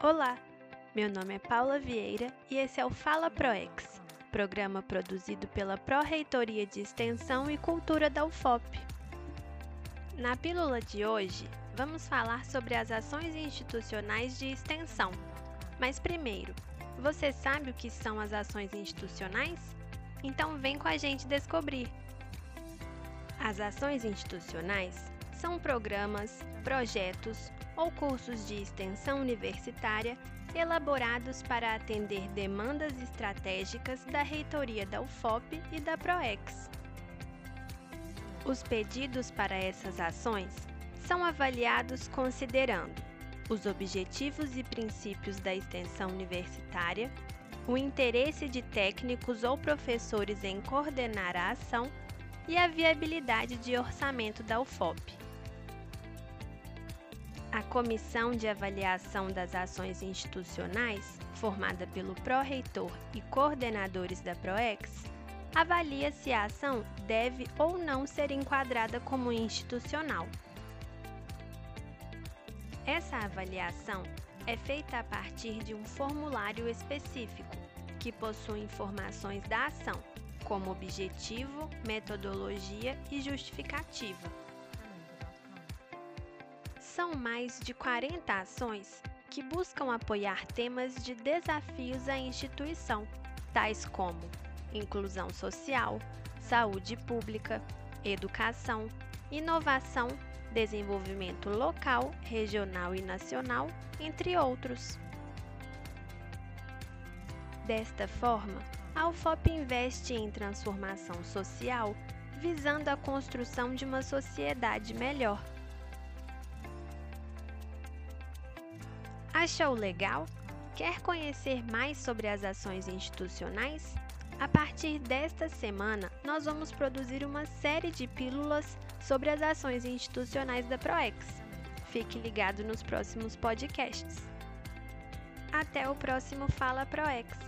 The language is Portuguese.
Olá, meu nome é Paula Vieira e esse é o Fala ProEx, programa produzido pela Pró-Reitoria de Extensão e Cultura da UFOP. Na pílula de hoje, vamos falar sobre as ações institucionais de extensão. Mas primeiro, você sabe o que são as ações institucionais? Então vem com a gente descobrir! As ações institucionais são programas, projetos ou cursos de extensão universitária elaborados para atender demandas estratégicas da reitoria da UFOP e da PROEX. Os pedidos para essas ações são avaliados considerando os objetivos e princípios da extensão universitária, o interesse de técnicos ou professores em coordenar a ação e a viabilidade de orçamento da UFOP. A Comissão de Avaliação das Ações Institucionais, formada pelo pró-reitor e coordenadores da PROEX, avalia se a ação deve ou não ser enquadrada como institucional. Essa avaliação é feita a partir de um formulário específico, que possui informações da ação, como objetivo, metodologia e justificativa são mais de 40 ações que buscam apoiar temas de desafios à instituição, tais como inclusão social, saúde pública, educação, inovação, desenvolvimento local, regional e nacional, entre outros. Desta forma, a UFOP investe em transformação social visando a construção de uma sociedade melhor Achou legal? Quer conhecer mais sobre as ações institucionais? A partir desta semana, nós vamos produzir uma série de pílulas sobre as ações institucionais da PROEX. Fique ligado nos próximos podcasts. Até o próximo Fala PROEX!